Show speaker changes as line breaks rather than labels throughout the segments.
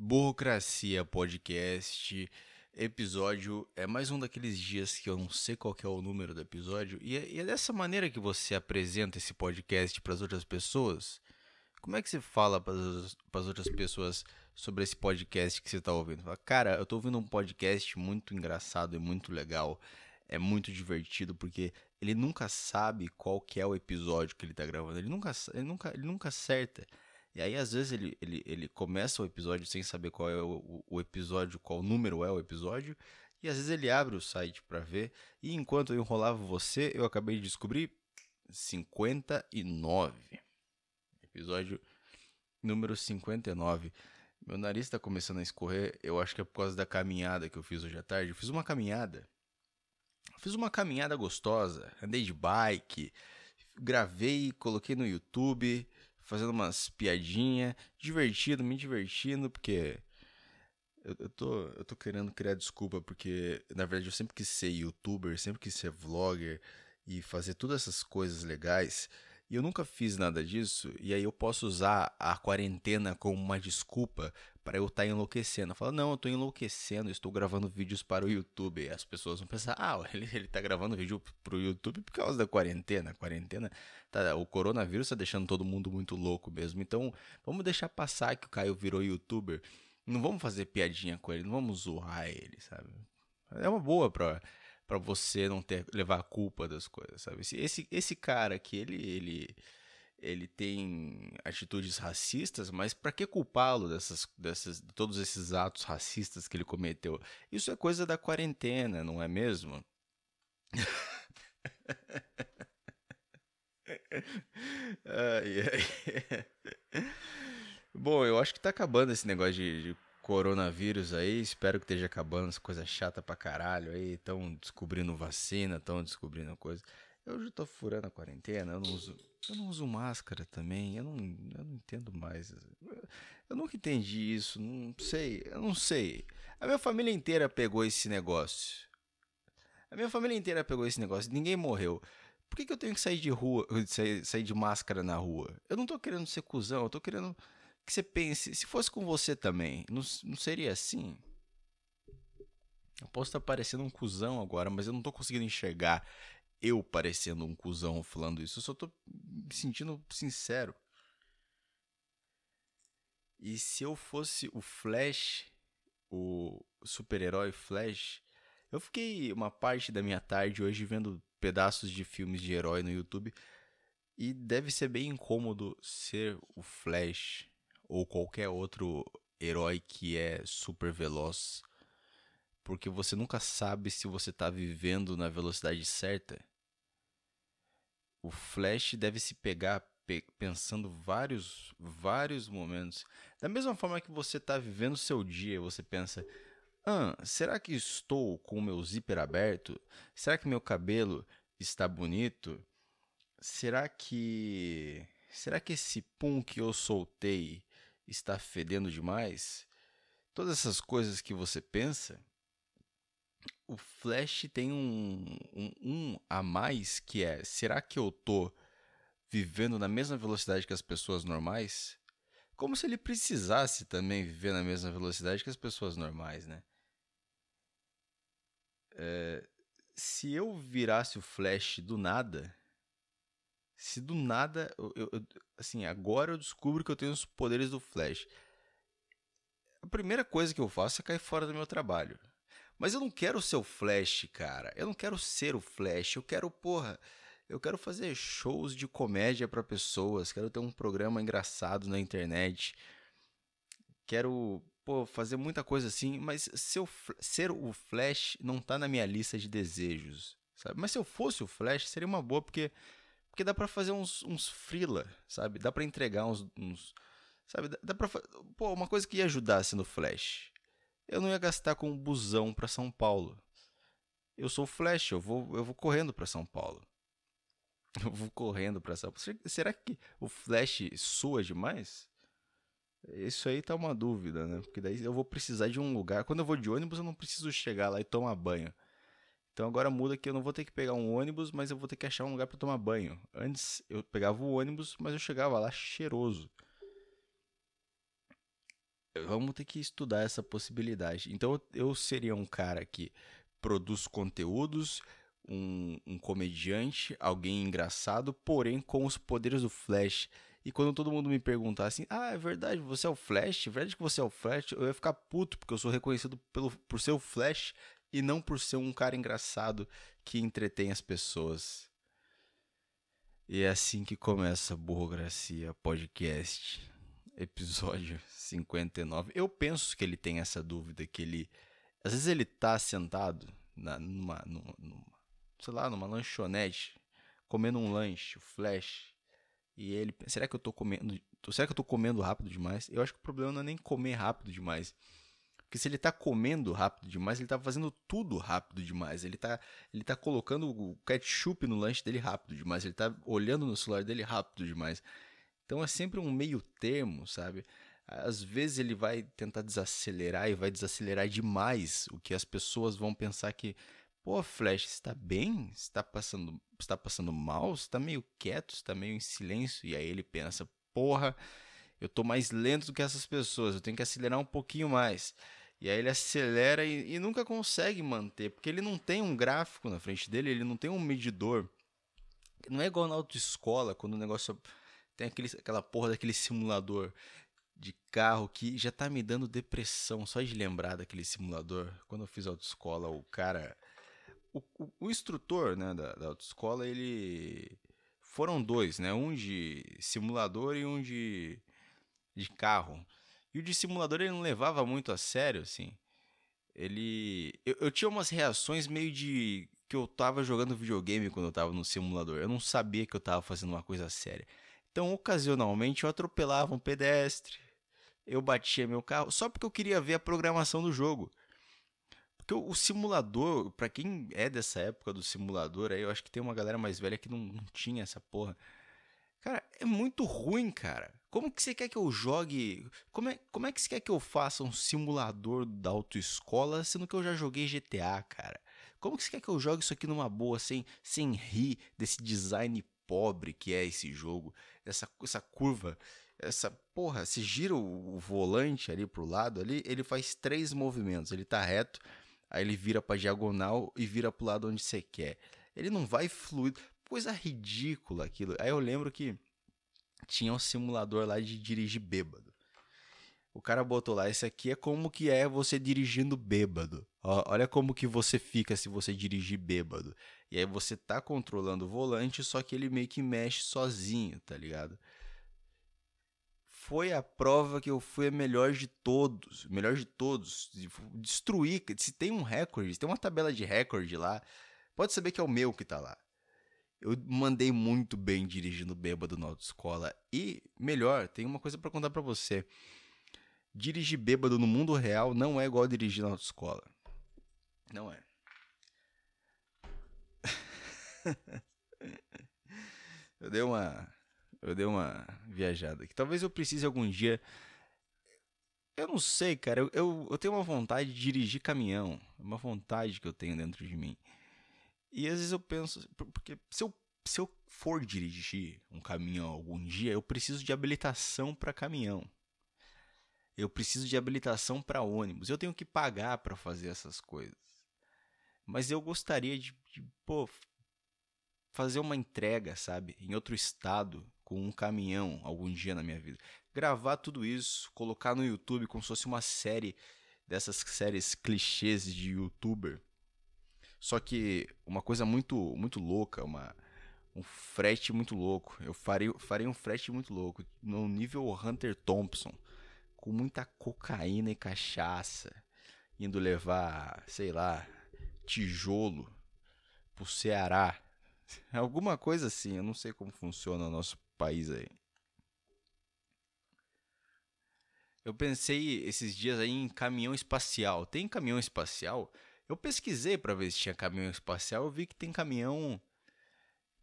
Burocracia Podcast, episódio. É mais um daqueles dias que eu não sei qual é o número do episódio. E é, e é dessa maneira que você apresenta esse podcast para as outras pessoas. Como é que você fala para as outras pessoas sobre esse podcast que você está ouvindo? Fala, cara, eu estou ouvindo um podcast muito engraçado e muito legal. É muito divertido porque ele nunca sabe qual que é o episódio que ele está gravando. Ele nunca, ele nunca, ele nunca acerta. E aí, às vezes, ele, ele, ele começa o episódio sem saber qual é o, o episódio, qual número é o episódio. E às vezes ele abre o site para ver. E enquanto eu enrolava você, eu acabei de descobrir 59. Episódio número 59. Meu nariz está começando a escorrer. Eu acho que é por causa da caminhada que eu fiz hoje à tarde. Eu fiz uma caminhada. fiz uma caminhada gostosa. Andei de bike. Gravei, coloquei no YouTube fazendo umas piadinhas, divertido, me divertindo, porque eu, eu, tô, eu tô querendo criar desculpa, porque na verdade eu sempre quis ser youtuber, sempre quis ser vlogger e fazer todas essas coisas legais. E eu nunca fiz nada disso, e aí eu posso usar a quarentena como uma desculpa para eu estar tá enlouquecendo. Eu falo, não, eu estou enlouquecendo, estou gravando vídeos para o YouTube. E as pessoas vão pensar, ah, ele, ele tá gravando vídeo para o YouTube por causa da quarentena. A quarentena, tá, o coronavírus está deixando todo mundo muito louco mesmo. Então, vamos deixar passar que o Caio virou youtuber. Não vamos fazer piadinha com ele, não vamos zoar ele, sabe? É uma boa para para você não ter levar a culpa das coisas, sabe? Esse, esse, cara aqui, ele, ele, ele tem atitudes racistas, mas para que culpá-lo dessas, dessas, de todos esses atos racistas que ele cometeu? Isso é coisa da quarentena, não é mesmo? ai, ai. Bom, eu acho que tá acabando esse negócio de, de coronavírus aí, espero que esteja acabando essa coisa chata pra caralho aí, estão descobrindo vacina, estão descobrindo coisa. Eu já tô furando a quarentena, eu não uso, eu não uso máscara também, eu não, eu não entendo mais. Eu nunca entendi isso, não sei, eu não sei. A minha família inteira pegou esse negócio. A minha família inteira pegou esse negócio, ninguém morreu. Por que, que eu tenho que sair de rua, sair, sair de máscara na rua? Eu não tô querendo ser cuzão, eu tô querendo que você pense, se fosse com você também, não, não seria assim? Eu posso estar parecendo um cuzão agora, mas eu não tô conseguindo enxergar eu parecendo um cuzão falando isso. Eu só tô me sentindo sincero. E se eu fosse o Flash, o super-herói Flash, eu fiquei uma parte da minha tarde hoje vendo pedaços de filmes de herói no YouTube e deve ser bem incômodo ser o Flash ou qualquer outro herói que é super veloz, porque você nunca sabe se você está vivendo na velocidade certa. O Flash deve se pegar pe pensando vários, vários momentos. Da mesma forma que você está vivendo seu dia, você pensa: ah, será que estou com o meu zíper aberto? Será que meu cabelo está bonito? Será que. Será que esse pum que eu soltei está fedendo demais, todas essas coisas que você pensa, o Flash tem um, um, um, a mais que é: será que eu tô vivendo na mesma velocidade que as pessoas normais? Como se ele precisasse também viver na mesma velocidade que as pessoas normais, né? É, se eu virasse o Flash do nada, se do nada, eu, eu, assim, agora eu descubro que eu tenho os poderes do Flash. A primeira coisa que eu faço é cair fora do meu trabalho. Mas eu não quero ser o Flash, cara. Eu não quero ser o Flash. Eu quero, porra, eu quero fazer shows de comédia para pessoas. Quero ter um programa engraçado na internet. Quero, pô, fazer muita coisa assim. Mas se eu, ser o Flash não tá na minha lista de desejos, sabe? Mas se eu fosse o Flash, seria uma boa, porque porque dá para fazer uns, uns freela, sabe? Dá para entregar uns, uns, Sabe? Dá, dá pra. Pô, uma coisa que ia ajudar sendo Flash. Eu não ia gastar com um busão para São Paulo. Eu sou Flash, eu vou, eu vou correndo para São Paulo. Eu vou correndo para São Paulo. Será que o Flash sua demais? Isso aí tá uma dúvida, né? Porque daí eu vou precisar de um lugar. Quando eu vou de ônibus, eu não preciso chegar lá e tomar banho. Então agora muda que eu não vou ter que pegar um ônibus, mas eu vou ter que achar um lugar para tomar banho. Antes eu pegava o ônibus, mas eu chegava lá cheiroso. vamos ter que estudar essa possibilidade. Então eu seria um cara que produz conteúdos, um, um comediante, alguém engraçado, porém com os poderes do Flash. E quando todo mundo me perguntar assim, ah, é verdade, você é o Flash? É verdade que você é o Flash? Eu ia ficar puto, porque eu sou reconhecido pelo, por ser o Flash e não por ser um cara engraçado que entretém as pessoas. E é assim que começa a Burocracia Podcast, episódio 59. Eu penso que ele tem essa dúvida, que ele. Às vezes ele tá sentado na, numa, numa, numa sei lá, numa lanchonete, comendo um lanche, o flash. E ele, será que eu tô comendo, será que eu tô comendo rápido demais? Eu acho que o problema não é nem comer rápido demais. Porque se ele tá comendo rápido demais, ele tá fazendo tudo rápido demais. Ele tá, ele tá colocando o ketchup no lanche dele rápido demais. Ele tá olhando no celular dele rápido demais. Então é sempre um meio termo, sabe? Às vezes ele vai tentar desacelerar e vai desacelerar demais, o que as pessoas vão pensar que, pô, Flash, está bem? Está passando, está passando mal? Está meio quieto? Está meio em silêncio? E aí ele pensa, porra, eu tô mais lento do que essas pessoas, eu tenho que acelerar um pouquinho mais. E aí ele acelera e, e, nunca consegue manter, porque ele não tem um gráfico na frente dele, ele não tem um medidor. Não é igual na autoescola, quando o negócio tem aquele, aquela porra daquele simulador de carro que já tá me dando depressão só de lembrar daquele simulador. Quando eu fiz autoescola, o cara. O, o, o instrutor né, da, da autoescola, ele. Foram dois, né? Um de simulador e um de, de carro. E o de simulador ele não levava muito a sério, assim. Ele. Eu, eu tinha umas reações meio de. que eu tava jogando videogame quando eu tava no simulador. Eu não sabia que eu tava fazendo uma coisa séria. Então, ocasionalmente, eu atropelava um pedestre. Eu batia meu carro só porque eu queria ver a programação do jogo. Porque o, simulador, para quem é dessa época do simulador, aí eu acho que tem uma galera mais velha que não, não tinha essa porra. Cara, é muito ruim, cara. Como que você quer que eu jogue? Como é, como é que você quer que eu faça um simulador da autoescola, sendo que eu já joguei GTA, cara? Como que você quer que eu jogue isso aqui numa boa, sem, sem rir desse design pobre que é esse jogo? Essa, essa curva, essa porra, se gira o, o volante ali pro lado ali, ele faz três movimentos. Ele tá reto, aí ele vira pra diagonal e vira pro lado onde você quer. Ele não vai fluido. Coisa ridícula aquilo. Aí eu lembro que tinha um simulador lá de dirigir bêbado. O cara botou lá, esse aqui é como que é você dirigindo bêbado. Ó, olha como que você fica se você dirigir bêbado. E aí você tá controlando o volante, só que ele meio que mexe sozinho, tá ligado? Foi a prova que eu fui a melhor de todos. Melhor de todos. Destruir. Se tem um recorde, se tem uma tabela de recorde lá, pode saber que é o meu que tá lá. Eu mandei muito bem dirigindo bêbado na autoescola. E, melhor, tem uma coisa para contar para você. Dirigir bêbado no mundo real não é igual dirigir na autoescola. Não é. eu dei uma. Eu dei uma viajada aqui. Talvez eu precise algum dia. Eu não sei, cara. Eu, eu, eu tenho uma vontade de dirigir caminhão. Uma vontade que eu tenho dentro de mim. E às vezes eu penso, porque se eu, se eu for dirigir um caminhão algum dia, eu preciso de habilitação para caminhão. Eu preciso de habilitação para ônibus. Eu tenho que pagar para fazer essas coisas. Mas eu gostaria de, de pô, fazer uma entrega, sabe, em outro estado com um caminhão algum dia na minha vida. Gravar tudo isso, colocar no YouTube como se fosse uma série dessas séries clichês de youtuber só que uma coisa muito muito louca, uma um frete muito louco. Eu farei, farei um frete muito louco, no nível Hunter Thompson, com muita cocaína e cachaça, indo levar, sei lá, tijolo pro Ceará. Alguma coisa assim, eu não sei como funciona o nosso país aí. Eu pensei esses dias aí em caminhão espacial. Tem caminhão espacial? Eu pesquisei para ver se tinha caminhão espacial, eu vi que tem caminhão.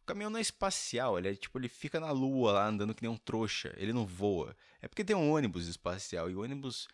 O caminhão não é espacial, ele é tipo, ele fica na lua lá andando que nem um trouxa, ele não voa. É porque tem um ônibus espacial e o ônibus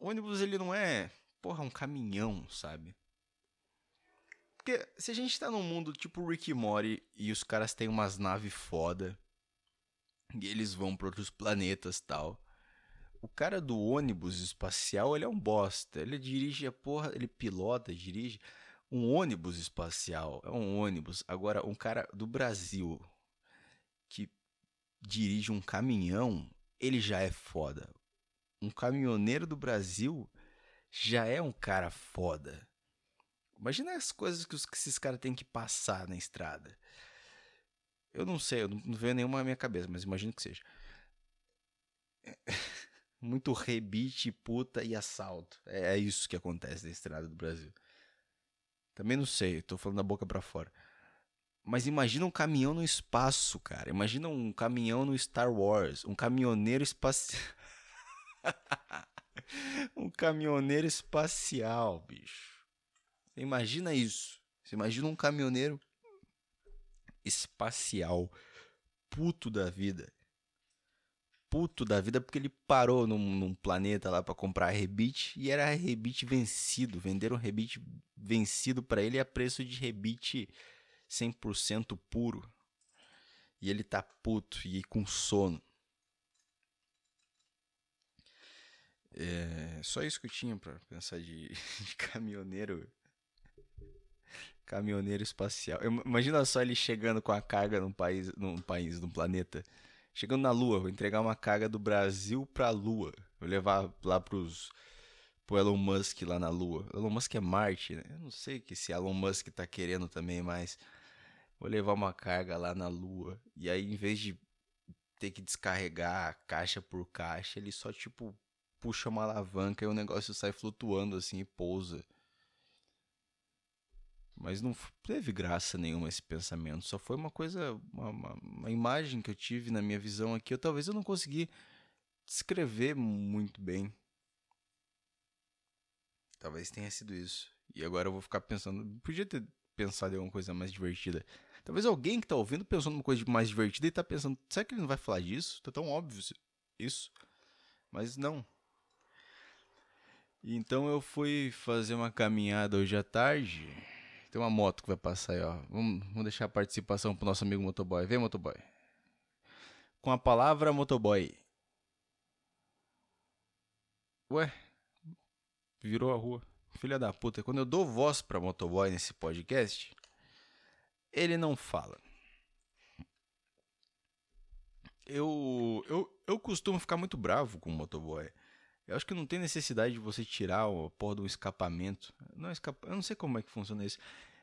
o ônibus ele não é, porra, um caminhão, sabe? Porque se a gente tá num mundo tipo Rick e Morty e os caras têm umas naves foda e eles vão para outros planetas tal, o cara do ônibus espacial, ele é um bosta. Ele dirige a porra, ele pilota, dirige um ônibus espacial. É um ônibus. Agora, um cara do Brasil que dirige um caminhão, ele já é foda. Um caminhoneiro do Brasil já é um cara foda. Imagina as coisas que, os, que esses caras têm que passar na estrada. Eu não sei, eu não, não vejo nenhuma na minha cabeça, mas imagino que seja. Muito rebite, puta e assalto. É, é isso que acontece na estrada do Brasil. Também não sei, tô falando da boca para fora. Mas imagina um caminhão no espaço, cara. Imagina um caminhão no Star Wars. Um caminhoneiro espacial. um caminhoneiro espacial, bicho. Imagina isso. Você imagina um caminhoneiro espacial, puto da vida. Puto da vida porque ele parou num, num planeta lá para comprar rebite e era rebite vencido. Venderam rebite vencido para ele a preço de rebite 100% puro. E ele tá puto e com sono. É só isso que eu tinha para pensar de, de caminhoneiro Caminhoneiro espacial. Imagina só ele chegando com a carga num país, num país, num planeta. Chegando na Lua, vou entregar uma carga do Brasil pra Lua. Vou levar lá pros pro Elon Musk lá na Lua. Elon Musk é Marte, né? Eu não sei que esse Elon Musk tá querendo também, mas vou levar uma carga lá na Lua. E aí, em vez de ter que descarregar caixa por caixa, ele só tipo puxa uma alavanca e o negócio sai flutuando assim e pousa. Mas não teve graça nenhuma esse pensamento. Só foi uma coisa, uma, uma, uma, imagem que eu tive na minha visão aqui. Eu, talvez eu não consegui descrever muito bem. Talvez tenha sido isso. E agora eu vou ficar pensando. Podia ter pensado em alguma coisa mais divertida. Talvez alguém que tá ouvindo pensando numa coisa mais divertida e tá pensando, será que ele não vai falar disso? Tá tão óbvio isso. Mas não. Então eu fui fazer uma caminhada hoje à tarde tem uma moto que vai passar aí, ó. Vamos, vamos deixar a participação pro nosso amigo motoboy. Vem, motoboy. Com a palavra motoboy. Ué, virou a rua. Filha da puta, quando eu dou voz pra motoboy nesse podcast, ele não fala. Eu, eu, eu costumo ficar muito bravo com o motoboy. Eu acho que não tem necessidade de você tirar a porra do escapamento. Não é escapa... Eu não sei como é que funciona isso.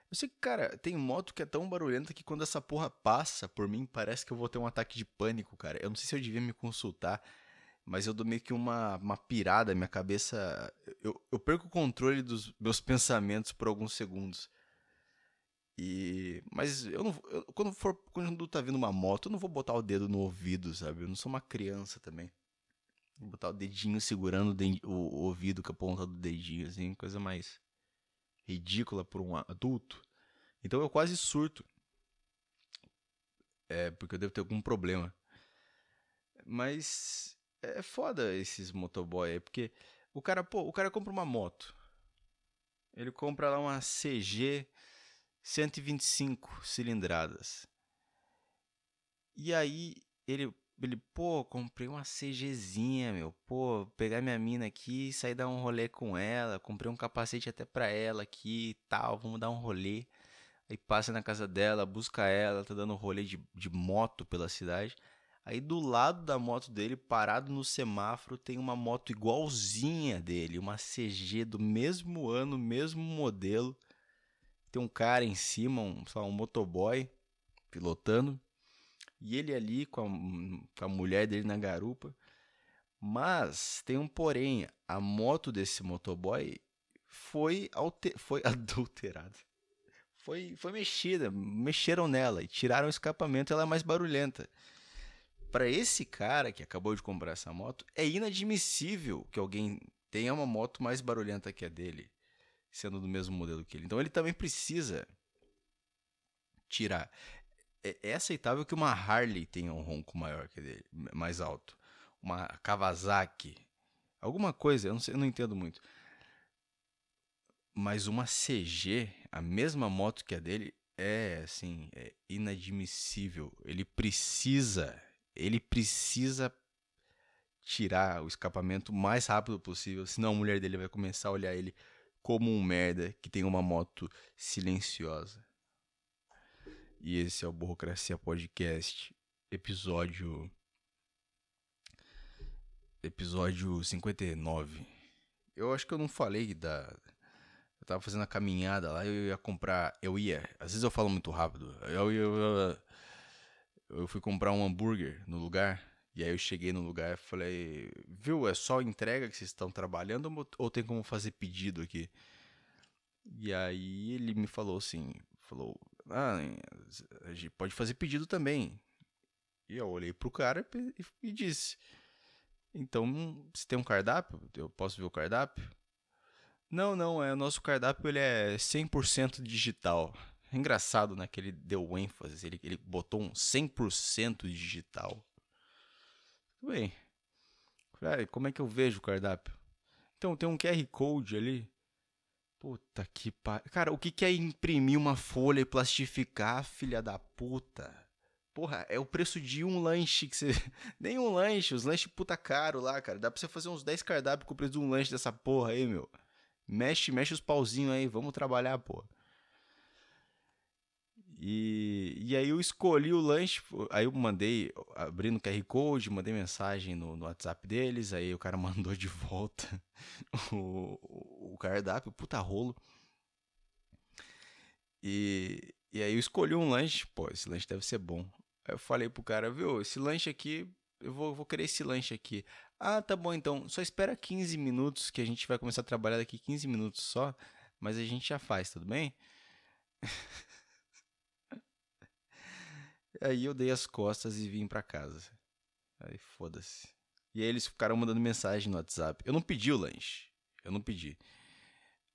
Eu sei que, cara, tem moto que é tão barulhenta que quando essa porra passa por mim, parece que eu vou ter um ataque de pânico, cara. Eu não sei se eu devia me consultar, mas eu dou meio que uma, uma pirada, minha cabeça. Eu, eu perco o controle dos meus pensamentos por alguns segundos. E. Mas eu não. Eu, quando for. Quando tá vindo uma moto, eu não vou botar o dedo no ouvido, sabe? Eu não sou uma criança também. Vou botar o dedinho segurando o, o ouvido com a ponta do dedinho, assim, coisa mais ridícula por um adulto. Então eu quase surto. É, porque eu devo ter algum problema. Mas é foda esses motoboy aí, porque o cara, pô, o cara compra uma moto. Ele compra lá uma CG 125 cilindradas. E aí ele ele, pô, comprei uma CGzinha, meu. Pô, pegar minha mina aqui e sair dar um rolê com ela. Comprei um capacete até pra ela aqui e tal. Vamos dar um rolê. Aí passa na casa dela, busca ela, tá dando rolê de, de moto pela cidade. Aí do lado da moto dele, parado no semáforo, tem uma moto igualzinha dele, uma CG do mesmo ano, mesmo modelo. Tem um cara em cima, um, lá, um motoboy pilotando e ele ali com a, com a mulher dele na garupa. Mas tem um porém, a moto desse motoboy foi, alter, foi adulterada. Foi, foi mexida, mexeram nela e tiraram o escapamento, ela é mais barulhenta. Para esse cara que acabou de comprar essa moto, é inadmissível que alguém tenha uma moto mais barulhenta que a dele, sendo do mesmo modelo que ele. Então ele também precisa tirar. É, é aceitável que uma Harley tenha um ronco maior que dele, mais alto. Uma Kawasaki. Alguma coisa, eu não, sei, eu não entendo muito. Mas uma CG, a mesma moto que a dele, é assim, é inadmissível. Ele precisa, ele precisa tirar o escapamento o mais rápido possível, senão a mulher dele vai começar a olhar ele como um merda que tem uma moto silenciosa. E esse é o Burocracia Podcast, episódio. Episódio 59. Eu acho que eu não falei da. Eu tava fazendo a caminhada lá, eu ia comprar. Eu ia. Às vezes eu falo muito rápido. Eu, eu, eu, eu fui comprar um hambúrguer no lugar. E aí eu cheguei no lugar e falei, viu, é só entrega que vocês estão trabalhando ou tem como fazer pedido aqui? E aí ele me falou assim, falou, ah, a gente pode fazer pedido também. E eu olhei pro cara e, e disse, então, se tem um cardápio, eu posso ver o cardápio? Não, não, é o nosso cardápio ele é 100% digital. Engraçado, né, que ele deu ênfase, ele, ele botou um 100% digital. Tudo bem. como é que eu vejo o cardápio? Então, tem um QR Code ali. Puta que pariu. Cara, o que, que é imprimir uma folha e plastificar, filha da puta? Porra, é o preço de um lanche que você. Nem um lanche, os lanches puta caro lá, cara. Dá pra você fazer uns 10 cardápios com o preço de um lanche dessa porra aí, meu. Mexe, mexe os pauzinhos aí, vamos trabalhar, porra. E, e aí eu escolhi o lanche, aí eu mandei, abrindo o QR Code, mandei mensagem no, no WhatsApp deles, aí o cara mandou de volta o, o cardápio, puta rolo. E, e aí eu escolhi um lanche, pô, esse lanche deve ser bom. Aí eu falei pro cara, viu, esse lanche aqui, eu vou, vou querer esse lanche aqui. Ah, tá bom então, só espera 15 minutos que a gente vai começar a trabalhar daqui 15 minutos só, mas a gente já faz, tudo bem? Aí eu dei as costas e vim para casa. Aí foda-se. E aí eles ficaram mandando mensagem no WhatsApp. Eu não pedi o lanche. Eu não pedi.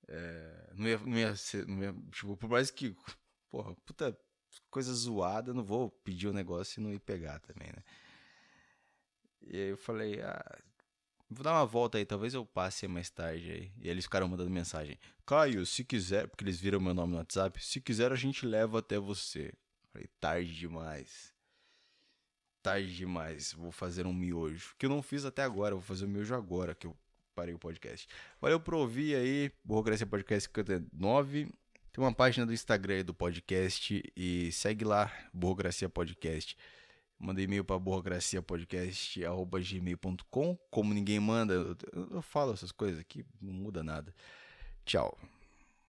É, não, ia, não, ia ser, não ia. Tipo, por mais que. Porra, puta coisa zoada, não vou pedir o negócio e não ir pegar também, né? E aí eu falei, ah, vou dar uma volta aí, talvez eu passe mais tarde aí. E eles ficaram mandando mensagem. Caio, se quiser, porque eles viram meu nome no WhatsApp, se quiser a gente leva até você. Falei, tarde demais. Tarde demais. Vou fazer um miojo. Que eu não fiz até agora. Vou fazer o um miojo agora que eu parei o podcast. Valeu por ouvir aí. Burocracia Podcast 59. Tem uma página do Instagram aí do podcast. E segue lá, Burocracia Podcast. Mandei e-mail para burocraciapodcast.gmail.com. Como ninguém manda, eu, eu falo essas coisas aqui, não muda nada. Tchau.